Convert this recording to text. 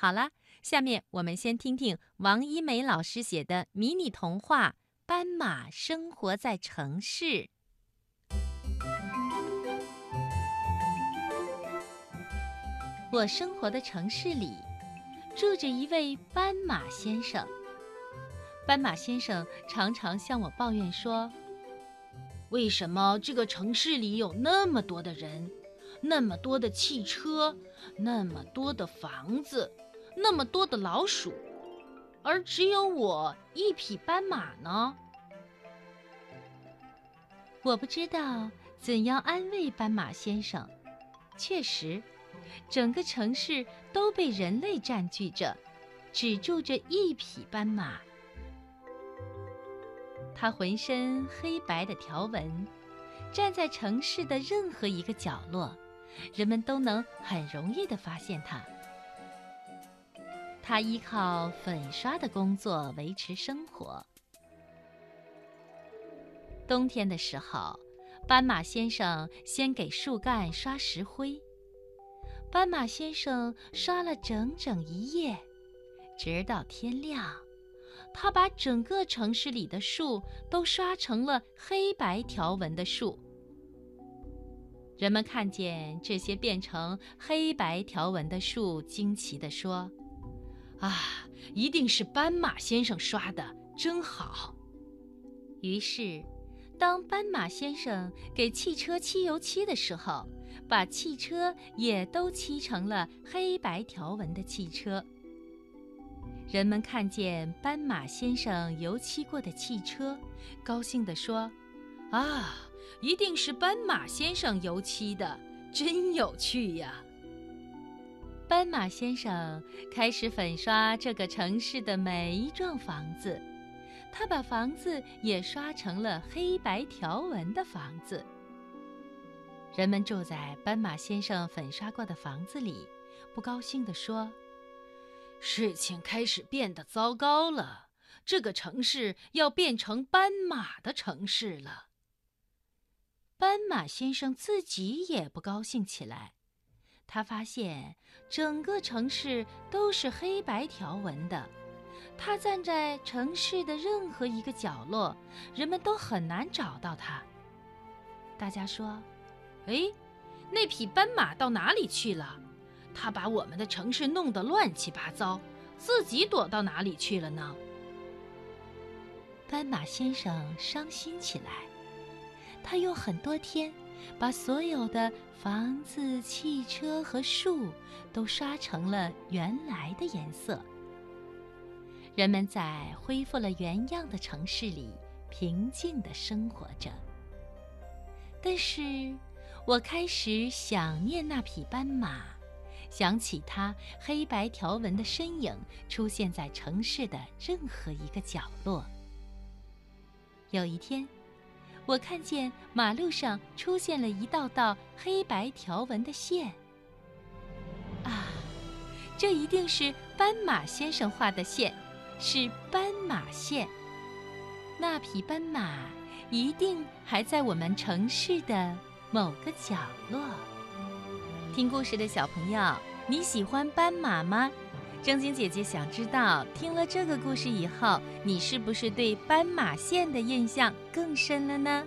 好了，下面我们先听听王一梅老师写的迷你童话《斑马生活在城市》。我生活的城市里，住着一位斑马先生。斑马先生常常向我抱怨说：“为什么这个城市里有那么多的人，那么多的汽车，那么多的房子？”那么多的老鼠，而只有我一匹斑马呢？我不知道怎样安慰斑马先生。确实，整个城市都被人类占据着，只住着一匹斑马。它浑身黑白的条纹，站在城市的任何一个角落，人们都能很容易地发现它。他依靠粉刷的工作维持生活。冬天的时候，斑马先生先给树干刷石灰。斑马先生刷了整整一夜，直到天亮，他把整个城市里的树都刷成了黑白条纹的树。人们看见这些变成黑白条纹的树，惊奇地说。啊，一定是斑马先生刷的，真好。于是，当斑马先生给汽车漆油漆的时候，把汽车也都漆成了黑白条纹的汽车。人们看见斑马先生油漆过的汽车，高兴地说：“啊，一定是斑马先生油漆的，真有趣呀！”斑马先生开始粉刷这个城市的每一幢房子，他把房子也刷成了黑白条纹的房子。人们住在斑马先生粉刷过的房子里，不高兴地说：“事情开始变得糟糕了，这个城市要变成斑马的城市了。”斑马先生自己也不高兴起来。他发现整个城市都是黑白条纹的，他站在城市的任何一个角落，人们都很难找到他。大家说：“哎，那匹斑马到哪里去了？他把我们的城市弄得乱七八糟，自己躲到哪里去了呢？”斑马先生伤心起来，他用很多天。把所有的房子、汽车和树都刷成了原来的颜色。人们在恢复了原样的城市里平静地生活着。但是，我开始想念那匹斑马，想起它黑白条纹的身影出现在城市的任何一个角落。有一天。我看见马路上出现了一道道黑白条纹的线。啊，这一定是斑马先生画的线，是斑马线。那匹斑马一定还在我们城市的某个角落。听故事的小朋友，你喜欢斑马吗？正晶姐姐想知道，听了这个故事以后，你是不是对斑马线的印象更深了呢？